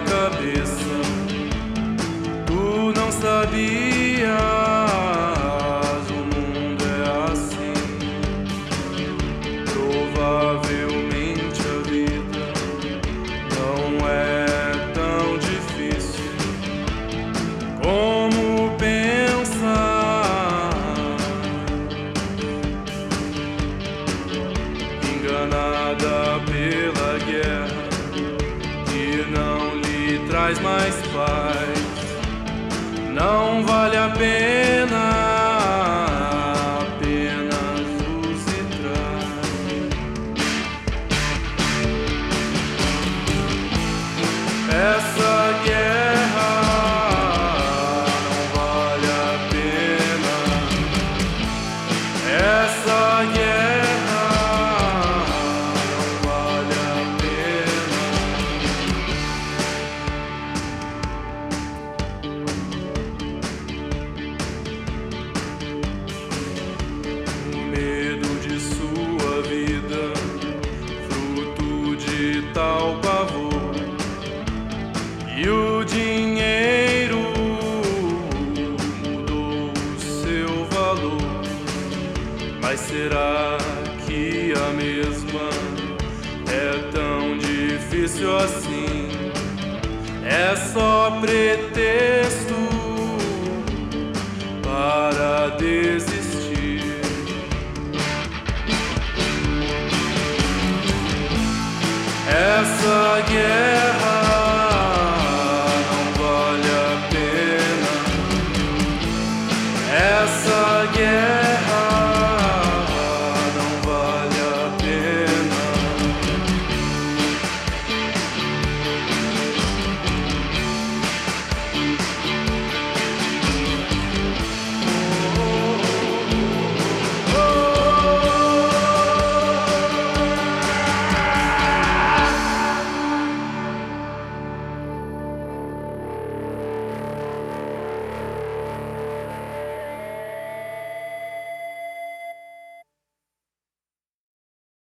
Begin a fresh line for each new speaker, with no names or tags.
cabeça. Tu não sabias, o mundo é assim. Provavelmente a vida não é tão difícil como pensar. Enganada pela guerra traz mais paz. Não vale a pena, apenas e traz. Essa guerra tal pavor, e o dinheiro mudou seu valor. Mas será que a mesma é tão difícil assim? É só pretexto Essa guerra não vale a pena. Essa guerra